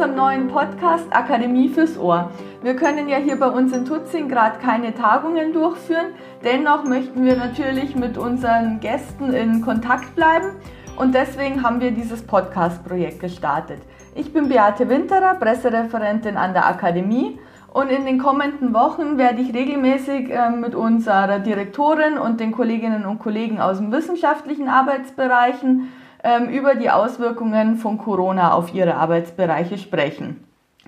unserem neuen Podcast Akademie fürs Ohr. Wir können ja hier bei uns in Tutzing gerade keine Tagungen durchführen. Dennoch möchten wir natürlich mit unseren Gästen in Kontakt bleiben und deswegen haben wir dieses Podcast-Projekt gestartet. Ich bin Beate Winterer, Pressereferentin an der Akademie und in den kommenden Wochen werde ich regelmäßig äh, mit unserer Direktorin und den Kolleginnen und Kollegen aus den wissenschaftlichen Arbeitsbereichen über die Auswirkungen von Corona auf ihre Arbeitsbereiche sprechen.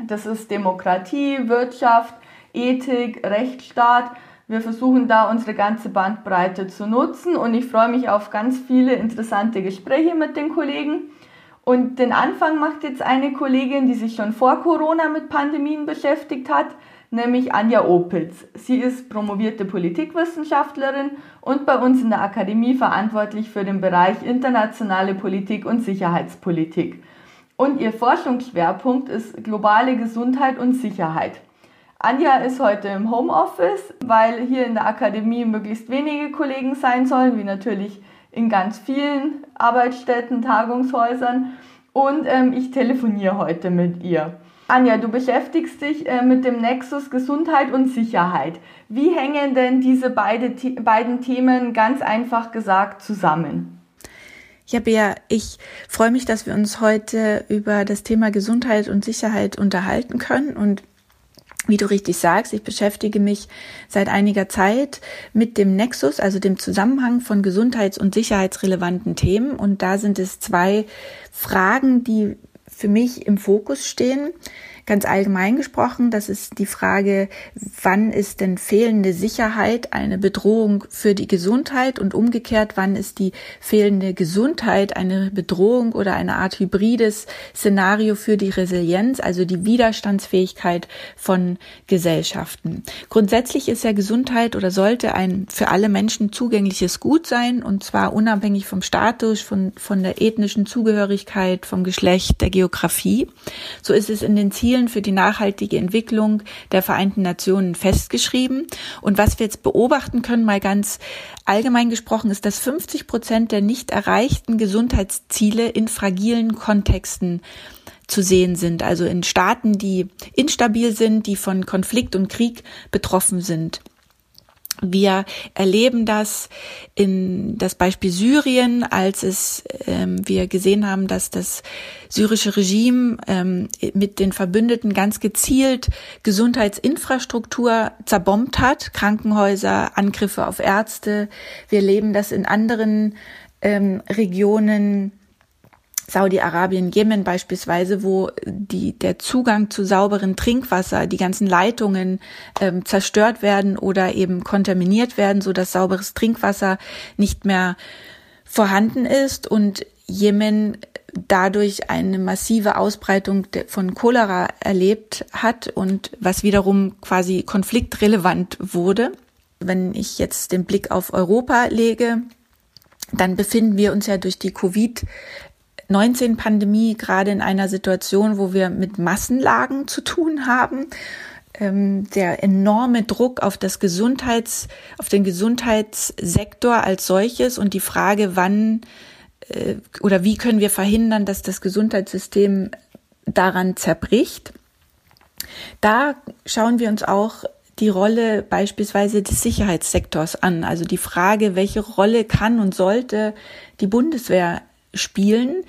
Das ist Demokratie, Wirtschaft, Ethik, Rechtsstaat. Wir versuchen da unsere ganze Bandbreite zu nutzen und ich freue mich auf ganz viele interessante Gespräche mit den Kollegen. Und den Anfang macht jetzt eine Kollegin, die sich schon vor Corona mit Pandemien beschäftigt hat, nämlich Anja Opitz. Sie ist promovierte Politikwissenschaftlerin und bei uns in der Akademie verantwortlich für den Bereich internationale Politik und Sicherheitspolitik. Und ihr Forschungsschwerpunkt ist globale Gesundheit und Sicherheit. Anja ist heute im Homeoffice, weil hier in der Akademie möglichst wenige Kollegen sein sollen, wie natürlich in ganz vielen Arbeitsstätten, Tagungshäusern. Und ähm, ich telefoniere heute mit ihr. Anja, du beschäftigst dich äh, mit dem Nexus Gesundheit und Sicherheit. Wie hängen denn diese beide, beiden Themen ganz einfach gesagt zusammen? Ja, Bea, ich freue mich, dass wir uns heute über das Thema Gesundheit und Sicherheit unterhalten können und wie du richtig sagst, ich beschäftige mich seit einiger Zeit mit dem Nexus, also dem Zusammenhang von gesundheits- und sicherheitsrelevanten Themen. Und da sind es zwei Fragen, die für mich im Fokus stehen. Ganz allgemein gesprochen, das ist die Frage, wann ist denn fehlende Sicherheit eine Bedrohung für die Gesundheit und umgekehrt, wann ist die fehlende Gesundheit eine Bedrohung oder eine Art hybrides Szenario für die Resilienz, also die Widerstandsfähigkeit von Gesellschaften. Grundsätzlich ist ja Gesundheit oder sollte ein für alle Menschen zugängliches Gut sein und zwar unabhängig vom Status, von, von der ethnischen Zugehörigkeit, vom Geschlecht, der Geografie. So ist es in den Zielen Zielen für die nachhaltige Entwicklung der Vereinten Nationen festgeschrieben. Und was wir jetzt beobachten können, mal ganz allgemein gesprochen, ist, dass 50 Prozent der nicht erreichten Gesundheitsziele in fragilen Kontexten zu sehen sind, also in Staaten, die instabil sind, die von Konflikt und Krieg betroffen sind. Wir erleben das in das Beispiel Syrien, als es ähm, wir gesehen haben, dass das syrische Regime ähm, mit den Verbündeten ganz gezielt Gesundheitsinfrastruktur zerbombt hat, Krankenhäuser, Angriffe auf Ärzte. Wir erleben das in anderen ähm, Regionen Saudi-Arabien, Jemen beispielsweise, wo die, der Zugang zu sauberen Trinkwasser, die ganzen Leitungen ähm, zerstört werden oder eben kontaminiert werden, so dass sauberes Trinkwasser nicht mehr vorhanden ist und Jemen dadurch eine massive Ausbreitung von Cholera erlebt hat und was wiederum quasi konfliktrelevant wurde. Wenn ich jetzt den Blick auf Europa lege, dann befinden wir uns ja durch die Covid 19-Pandemie gerade in einer Situation, wo wir mit Massenlagen zu tun haben. Ähm, der enorme Druck auf das Gesundheits, auf den Gesundheitssektor als solches und die Frage, wann äh, oder wie können wir verhindern, dass das Gesundheitssystem daran zerbricht. Da schauen wir uns auch die Rolle beispielsweise des Sicherheitssektors an. Also die Frage, welche Rolle kann und sollte die Bundeswehr spielen.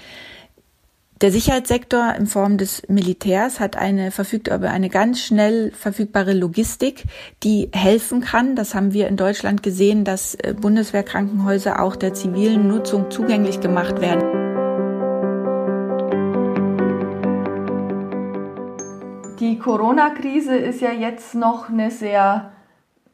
Der Sicherheitssektor in Form des Militärs hat eine, verfügt über eine ganz schnell verfügbare Logistik, die helfen kann. Das haben wir in Deutschland gesehen, dass äh, Bundeswehrkrankenhäuser auch der zivilen Nutzung zugänglich gemacht werden. Die Corona-Krise ist ja jetzt noch eine sehr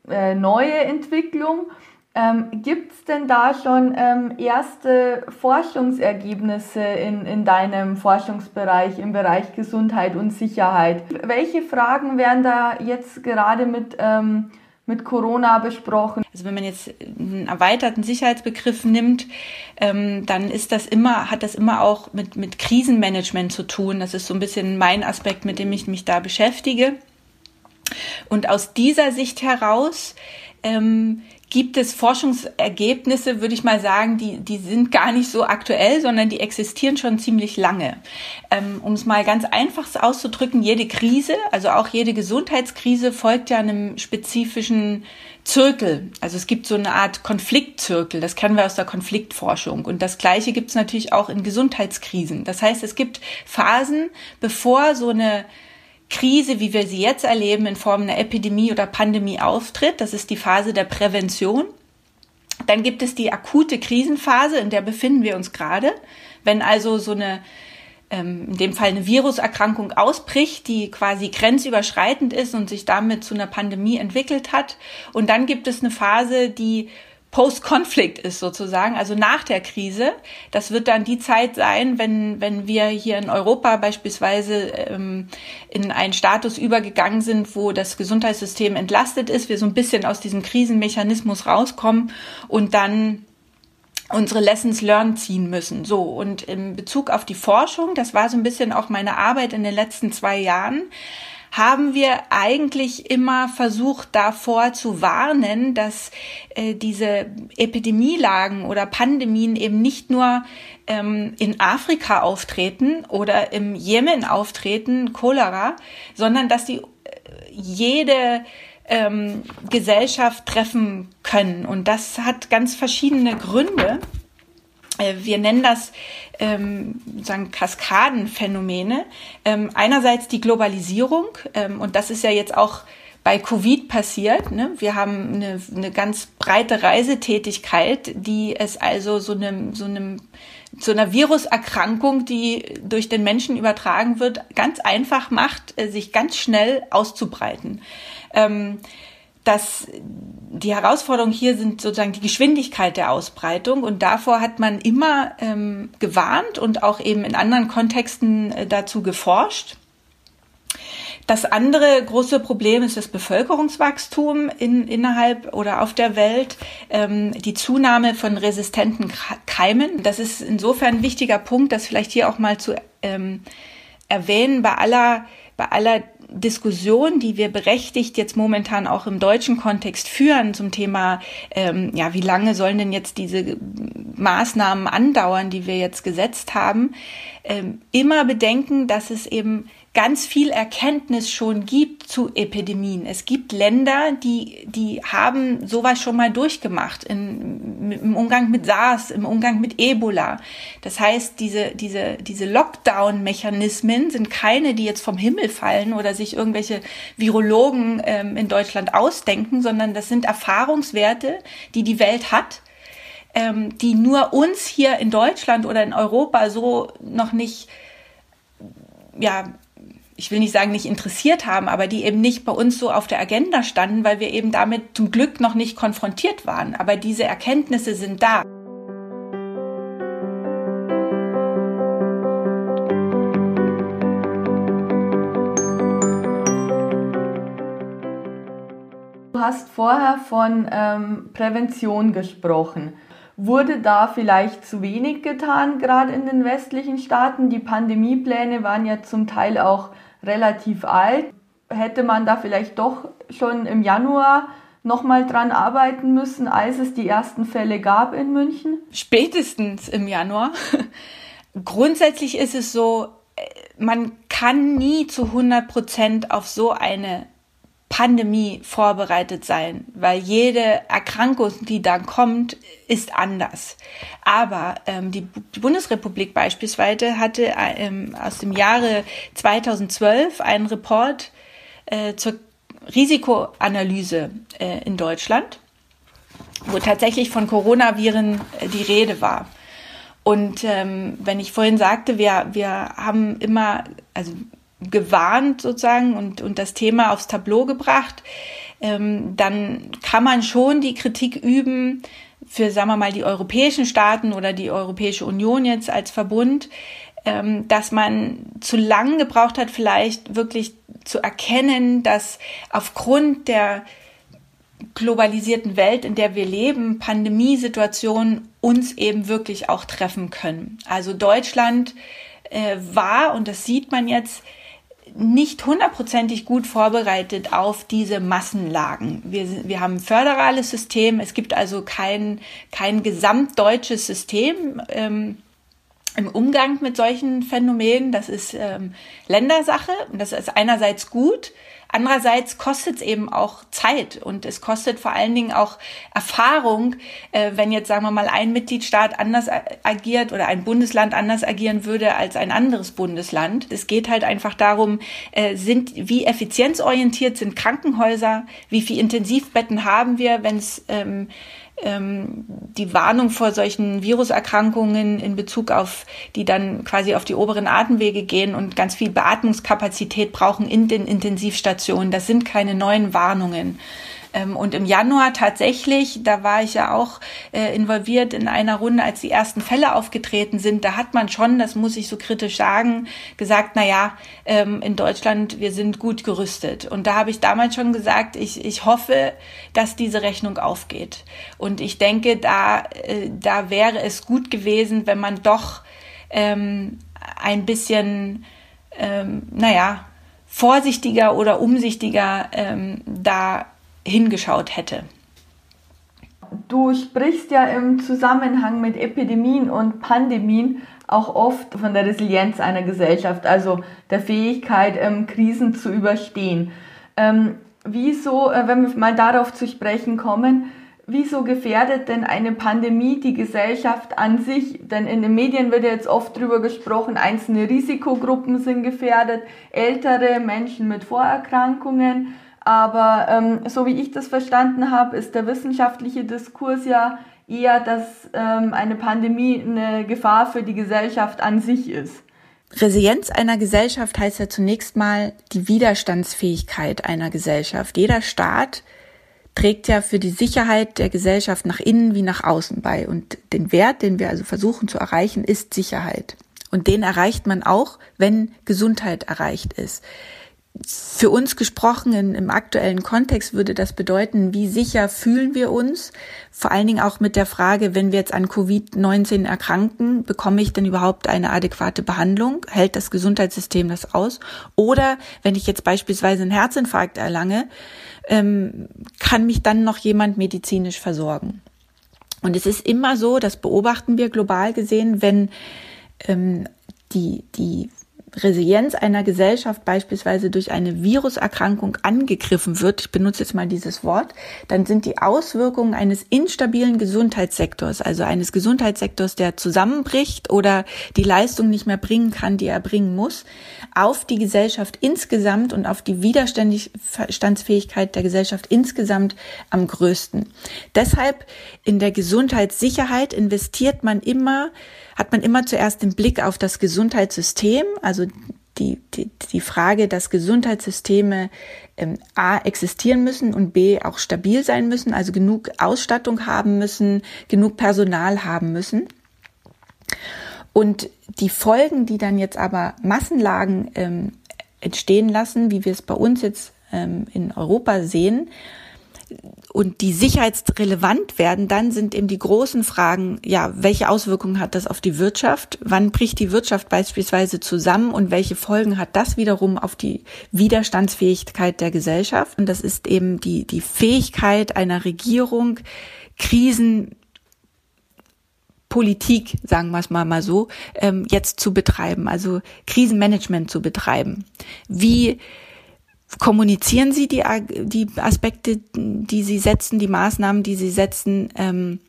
äh, neue Entwicklung. Ähm, Gibt es denn da schon ähm, erste Forschungsergebnisse in, in deinem Forschungsbereich, im Bereich Gesundheit und Sicherheit? Welche Fragen werden da jetzt gerade mit, ähm, mit Corona besprochen? Also wenn man jetzt einen erweiterten Sicherheitsbegriff nimmt, ähm, dann ist das immer, hat das immer auch mit, mit Krisenmanagement zu tun. Das ist so ein bisschen mein Aspekt, mit dem ich mich da beschäftige. Und aus dieser Sicht heraus ähm, gibt es Forschungsergebnisse, würde ich mal sagen, die, die sind gar nicht so aktuell, sondern die existieren schon ziemlich lange. Ähm, um es mal ganz einfach auszudrücken, jede Krise, also auch jede Gesundheitskrise folgt ja einem spezifischen Zirkel. Also es gibt so eine Art Konfliktzirkel, das kennen wir aus der Konfliktforschung. Und das Gleiche gibt es natürlich auch in Gesundheitskrisen. Das heißt, es gibt Phasen, bevor so eine Krise, wie wir sie jetzt erleben, in Form einer Epidemie oder Pandemie auftritt. Das ist die Phase der Prävention. Dann gibt es die akute Krisenphase, in der befinden wir uns gerade. Wenn also so eine, ähm, in dem Fall eine Viruserkrankung ausbricht, die quasi grenzüberschreitend ist und sich damit zu einer Pandemie entwickelt hat. Und dann gibt es eine Phase, die Post-Conflict ist sozusagen, also nach der Krise. Das wird dann die Zeit sein, wenn, wenn wir hier in Europa beispielsweise ähm, in einen Status übergegangen sind, wo das Gesundheitssystem entlastet ist, wir so ein bisschen aus diesem Krisenmechanismus rauskommen und dann unsere Lessons learned ziehen müssen. So, und in Bezug auf die Forschung, das war so ein bisschen auch meine Arbeit in den letzten zwei Jahren, haben wir eigentlich immer versucht davor zu warnen, dass äh, diese Epidemielagen oder Pandemien eben nicht nur ähm, in Afrika auftreten oder im Jemen auftreten, Cholera, sondern dass die äh, jede ähm, Gesellschaft treffen können. Und das hat ganz verschiedene Gründe. Äh, wir nennen das ähm, sagen Kaskadenphänomene. Ähm, einerseits die Globalisierung ähm, und das ist ja jetzt auch bei Covid passiert. Ne? Wir haben eine, eine ganz breite Reisetätigkeit, die es also so einem so einem so einer Viruserkrankung, die durch den Menschen übertragen wird, ganz einfach macht, äh, sich ganz schnell auszubreiten. Ähm, dass die Herausforderung hier sind sozusagen die Geschwindigkeit der Ausbreitung und davor hat man immer ähm, gewarnt und auch eben in anderen Kontexten äh, dazu geforscht. Das andere große Problem ist das Bevölkerungswachstum in, innerhalb oder auf der Welt, ähm, die Zunahme von resistenten Keimen. Das ist insofern ein wichtiger Punkt, das vielleicht hier auch mal zu ähm, erwähnen, bei aller, bei aller Diskussion, die wir berechtigt jetzt momentan auch im deutschen Kontext führen zum Thema, ähm, ja, wie lange sollen denn jetzt diese Maßnahmen andauern, die wir jetzt gesetzt haben, ähm, immer bedenken, dass es eben ganz viel Erkenntnis schon gibt zu Epidemien. Es gibt Länder, die, die haben sowas schon mal durchgemacht in, im Umgang mit SARS, im Umgang mit Ebola. Das heißt, diese, diese, diese Lockdown-Mechanismen sind keine, die jetzt vom Himmel fallen oder sich irgendwelche Virologen ähm, in Deutschland ausdenken, sondern das sind Erfahrungswerte, die die Welt hat ähm, die nur uns hier in Deutschland oder in Europa so noch nicht ja, ich will nicht sagen, nicht interessiert haben, aber die eben nicht bei uns so auf der Agenda standen, weil wir eben damit zum Glück noch nicht konfrontiert waren. Aber diese Erkenntnisse sind da. Du hast vorher von ähm, Prävention gesprochen. Wurde da vielleicht zu wenig getan, gerade in den westlichen Staaten? Die Pandemiepläne waren ja zum Teil auch relativ alt. Hätte man da vielleicht doch schon im Januar nochmal dran arbeiten müssen, als es die ersten Fälle gab in München? Spätestens im Januar. Grundsätzlich ist es so, äh, man kann nie zu 100 Prozent auf so eine Pandemie vorbereitet sein, weil jede Erkrankung, die dann kommt, ist anders. Aber ähm, die, die Bundesrepublik beispielsweise hatte ähm, aus dem Jahre 2012 einen Report äh, zur Risikoanalyse äh, in Deutschland, wo tatsächlich von Coronaviren äh, die Rede war. Und ähm, wenn ich vorhin sagte, wir, wir haben immer, also gewarnt sozusagen und, und das Thema aufs Tableau gebracht, ähm, dann kann man schon die Kritik üben für, sagen wir mal, die europäischen Staaten oder die Europäische Union jetzt als Verbund, ähm, dass man zu lang gebraucht hat, vielleicht wirklich zu erkennen, dass aufgrund der globalisierten Welt, in der wir leben, Pandemiesituationen uns eben wirklich auch treffen können. Also Deutschland äh, war, und das sieht man jetzt, nicht hundertprozentig gut vorbereitet auf diese Massenlagen. Wir, wir haben ein föderales System, es gibt also kein, kein gesamtdeutsches System. Ähm, im Umgang mit solchen Phänomenen. Das ist ähm, Ländersache und das ist einerseits gut. Andererseits kostet es eben auch Zeit und es kostet vor allen Dingen auch Erfahrung, äh, wenn jetzt sagen wir mal ein Mitgliedstaat anders agiert oder ein Bundesland anders agieren würde als ein anderes Bundesland. Es geht halt einfach darum, äh, sind wie effizienzorientiert sind Krankenhäuser, wie viel Intensivbetten haben wir, wenn es ähm, die Warnung vor solchen Viruserkrankungen in Bezug auf, die dann quasi auf die oberen Atemwege gehen und ganz viel Beatmungskapazität brauchen in den Intensivstationen. Das sind keine neuen Warnungen. Ähm, und im Januar tatsächlich, da war ich ja auch äh, involviert in einer Runde, als die ersten Fälle aufgetreten sind, da hat man schon, das muss ich so kritisch sagen, gesagt, na ja, ähm, in Deutschland, wir sind gut gerüstet. Und da habe ich damals schon gesagt, ich, ich hoffe, dass diese Rechnung aufgeht. Und ich denke, da, äh, da wäre es gut gewesen, wenn man doch ähm, ein bisschen, ähm, naja, vorsichtiger oder umsichtiger ähm, da hingeschaut hätte. Du sprichst ja im Zusammenhang mit Epidemien und Pandemien auch oft von der Resilienz einer Gesellschaft, also der Fähigkeit, ähm, Krisen zu überstehen. Ähm, wieso, äh, wenn wir mal darauf zu sprechen kommen, wieso gefährdet denn eine Pandemie die Gesellschaft an sich? Denn in den Medien wird ja jetzt oft darüber gesprochen, einzelne Risikogruppen sind gefährdet, ältere Menschen mit Vorerkrankungen. Aber ähm, so wie ich das verstanden habe, ist der wissenschaftliche Diskurs ja eher, dass ähm, eine Pandemie eine Gefahr für die Gesellschaft an sich ist. Resilienz einer Gesellschaft heißt ja zunächst mal die Widerstandsfähigkeit einer Gesellschaft. Jeder Staat trägt ja für die Sicherheit der Gesellschaft nach innen wie nach außen bei. Und den Wert, den wir also versuchen zu erreichen, ist Sicherheit. Und den erreicht man auch, wenn Gesundheit erreicht ist für uns gesprochen in, im aktuellen Kontext würde das bedeuten, wie sicher fühlen wir uns? Vor allen Dingen auch mit der Frage, wenn wir jetzt an Covid-19 erkranken, bekomme ich denn überhaupt eine adäquate Behandlung? Hält das Gesundheitssystem das aus? Oder wenn ich jetzt beispielsweise einen Herzinfarkt erlange, ähm, kann mich dann noch jemand medizinisch versorgen? Und es ist immer so, das beobachten wir global gesehen, wenn ähm, die, die Resilienz einer Gesellschaft beispielsweise durch eine Viruserkrankung angegriffen wird, ich benutze jetzt mal dieses Wort, dann sind die Auswirkungen eines instabilen Gesundheitssektors, also eines Gesundheitssektors, der zusammenbricht oder die Leistung nicht mehr bringen kann, die er bringen muss, auf die Gesellschaft insgesamt und auf die Widerstandsfähigkeit der Gesellschaft insgesamt am größten. Deshalb in der Gesundheitssicherheit investiert man immer hat man immer zuerst den Blick auf das Gesundheitssystem, also die, die, die Frage, dass Gesundheitssysteme ähm, A existieren müssen und B auch stabil sein müssen, also genug Ausstattung haben müssen, genug Personal haben müssen. Und die Folgen, die dann jetzt aber Massenlagen ähm, entstehen lassen, wie wir es bei uns jetzt ähm, in Europa sehen, und die sicherheitsrelevant werden, dann sind eben die großen Fragen, ja, welche Auswirkungen hat das auf die Wirtschaft? Wann bricht die Wirtschaft beispielsweise zusammen und welche Folgen hat das wiederum auf die Widerstandsfähigkeit der Gesellschaft? Und das ist eben die, die Fähigkeit einer Regierung, Krisen Politik, sagen wir es mal mal so, ähm, jetzt zu betreiben, also Krisenmanagement zu betreiben. Wie kommunizieren Sie die, die Aspekte, die Sie setzen, die Maßnahmen, die Sie setzen, ähm,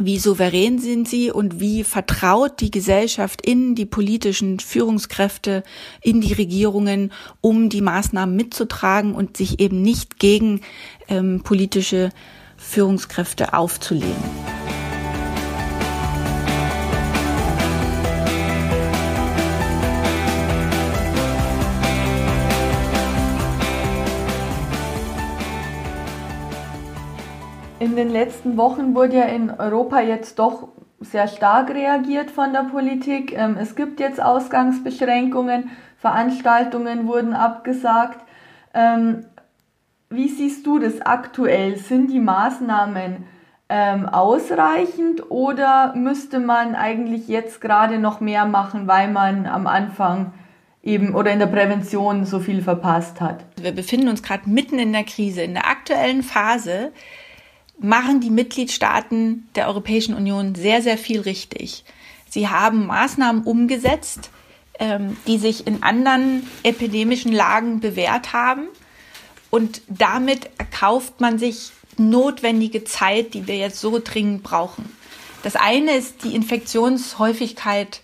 wie souverän sind sie und wie vertraut die Gesellschaft in die politischen Führungskräfte, in die Regierungen, um die Maßnahmen mitzutragen und sich eben nicht gegen ähm, politische Führungskräfte aufzulehnen. Den letzten Wochen wurde ja in Europa jetzt doch sehr stark reagiert von der Politik. Ähm, es gibt jetzt Ausgangsbeschränkungen, Veranstaltungen wurden abgesagt. Ähm, wie siehst du das aktuell? Sind die Maßnahmen ähm, ausreichend oder müsste man eigentlich jetzt gerade noch mehr machen, weil man am Anfang eben oder in der Prävention so viel verpasst hat. Wir befinden uns gerade mitten in der Krise. In der aktuellen Phase machen die Mitgliedstaaten der Europäischen Union sehr, sehr viel richtig. Sie haben Maßnahmen umgesetzt, ähm, die sich in anderen epidemischen Lagen bewährt haben. Und damit erkauft man sich notwendige Zeit, die wir jetzt so dringend brauchen. Das eine ist die Infektionshäufigkeit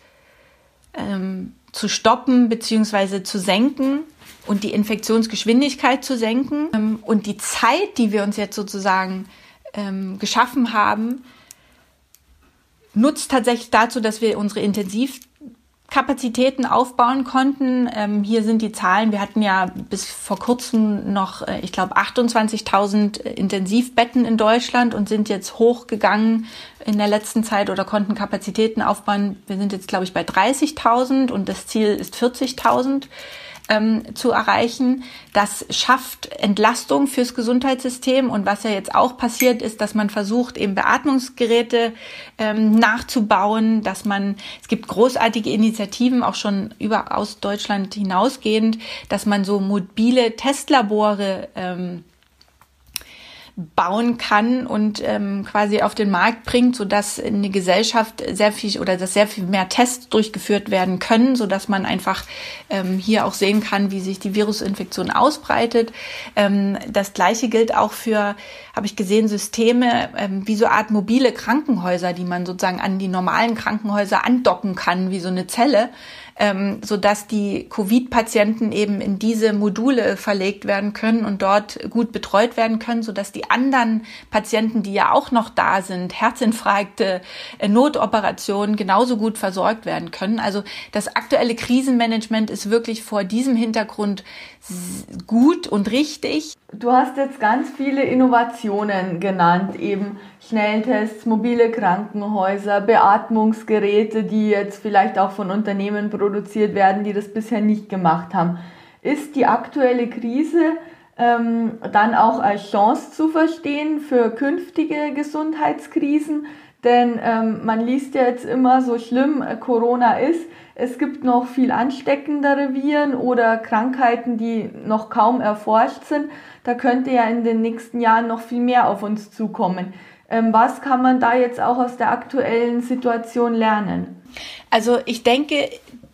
ähm, zu stoppen bzw. zu senken und die Infektionsgeschwindigkeit zu senken. Ähm, und die Zeit, die wir uns jetzt sozusagen ähm, geschaffen haben, nutzt tatsächlich dazu, dass wir unsere Intensiv Kapazitäten aufbauen konnten. Ähm, hier sind die Zahlen. Wir hatten ja bis vor kurzem noch, äh, ich glaube, 28.000 Intensivbetten in Deutschland und sind jetzt hochgegangen in der letzten Zeit oder konnten Kapazitäten aufbauen. Wir sind jetzt, glaube ich, bei 30.000 und das Ziel ist 40.000 ähm, zu erreichen. Das schafft Entlastung fürs Gesundheitssystem. Und was ja jetzt auch passiert ist, dass man versucht, eben Beatmungsgeräte ähm, nachzubauen, dass man, es gibt großartige Initiativen, auch schon über aus Deutschland hinausgehend, dass man so mobile Testlabore ähm, bauen kann und ähm, quasi auf den Markt bringt, so dass eine Gesellschaft sehr viel oder dass sehr viel mehr Tests durchgeführt werden können, so dass man einfach ähm, hier auch sehen kann, wie sich die Virusinfektion ausbreitet. Ähm, das gleiche gilt auch für, habe ich gesehen, Systeme ähm, wie so Art mobile Krankenhäuser, die man sozusagen an die normalen Krankenhäuser andocken kann, wie so eine Zelle ähm, sodass die Covid-Patienten eben in diese Module verlegt werden können und dort gut betreut werden können, sodass die anderen Patienten, die ja auch noch da sind, Herzinfarkte, äh, Notoperationen, genauso gut versorgt werden können. Also das aktuelle Krisenmanagement ist wirklich vor diesem Hintergrund gut und richtig. Du hast jetzt ganz viele Innovationen genannt, eben Schnelltests, mobile Krankenhäuser, Beatmungsgeräte, die jetzt vielleicht auch von Unternehmen produziert werden, die das bisher nicht gemacht haben. Ist die aktuelle Krise ähm, dann auch als Chance zu verstehen für künftige Gesundheitskrisen? Denn ähm, man liest ja jetzt immer, so schlimm äh, Corona ist, es gibt noch viel ansteckendere Viren oder Krankheiten, die noch kaum erforscht sind. Da könnte ja in den nächsten Jahren noch viel mehr auf uns zukommen. Ähm, was kann man da jetzt auch aus der aktuellen Situation lernen? Also ich denke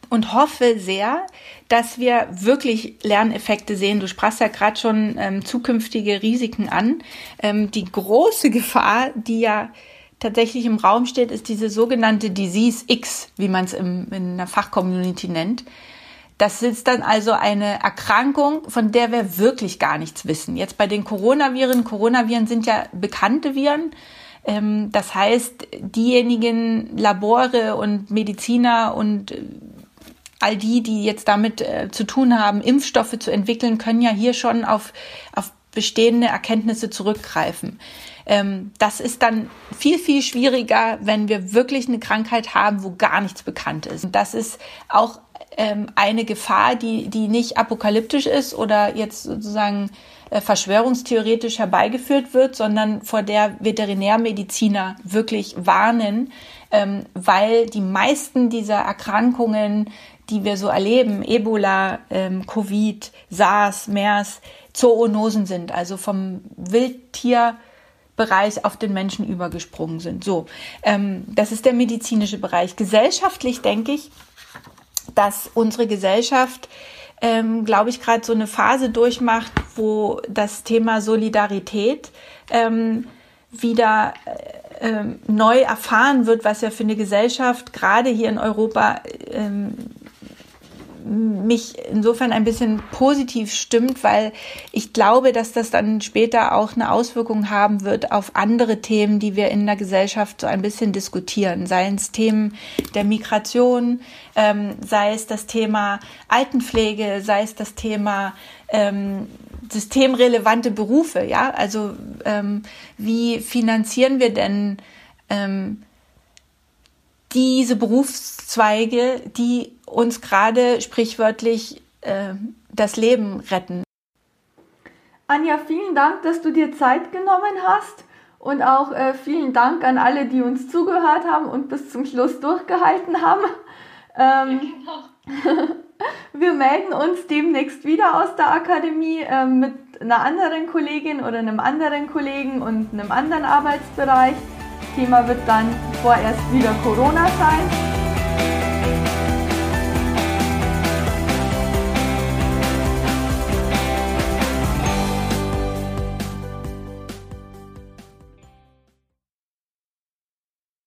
und hoffe sehr, dass wir wirklich Lerneffekte sehen. Du sprachst ja gerade schon ähm, zukünftige Risiken an. Ähm, die große Gefahr, die ja tatsächlich im Raum steht, ist diese sogenannte Disease X, wie man es in der Fachcommunity nennt. Das ist dann also eine Erkrankung, von der wir wirklich gar nichts wissen. Jetzt bei den Coronaviren, Coronaviren sind ja bekannte Viren. Ähm, das heißt, diejenigen Labore und Mediziner und äh, all die, die jetzt damit äh, zu tun haben, Impfstoffe zu entwickeln, können ja hier schon auf, auf bestehende Erkenntnisse zurückgreifen. Ähm, das ist dann viel, viel schwieriger, wenn wir wirklich eine Krankheit haben, wo gar nichts bekannt ist. Und das ist auch ähm, eine Gefahr, die, die nicht apokalyptisch ist oder jetzt sozusagen äh, verschwörungstheoretisch herbeigeführt wird, sondern vor der Veterinärmediziner wirklich warnen, ähm, weil die meisten dieser Erkrankungen, die wir so erleben, Ebola, ähm, Covid, SARS, MERS, Zoonosen sind, also vom Wildtier Bereich auf den Menschen übergesprungen sind. So, ähm, das ist der medizinische Bereich. Gesellschaftlich denke ich, dass unsere Gesellschaft, ähm, glaube ich, gerade so eine Phase durchmacht, wo das Thema Solidarität ähm, wieder äh, ähm, neu erfahren wird, was ja für eine Gesellschaft gerade hier in Europa ähm, mich insofern ein bisschen positiv stimmt, weil ich glaube, dass das dann später auch eine Auswirkung haben wird auf andere Themen, die wir in der Gesellschaft so ein bisschen diskutieren. Sei es Themen der Migration, ähm, sei es das Thema Altenpflege, sei es das Thema ähm, systemrelevante Berufe. Ja, also ähm, wie finanzieren wir denn ähm, diese Berufszweige, die uns gerade sprichwörtlich äh, das Leben retten. Anja, vielen Dank, dass du dir Zeit genommen hast und auch äh, vielen Dank an alle, die uns zugehört haben und bis zum Schluss durchgehalten haben. Ähm, genau. Wir melden uns demnächst wieder aus der Akademie äh, mit einer anderen Kollegin oder einem anderen Kollegen und einem anderen Arbeitsbereich. Thema wird dann vorerst wieder Corona sein.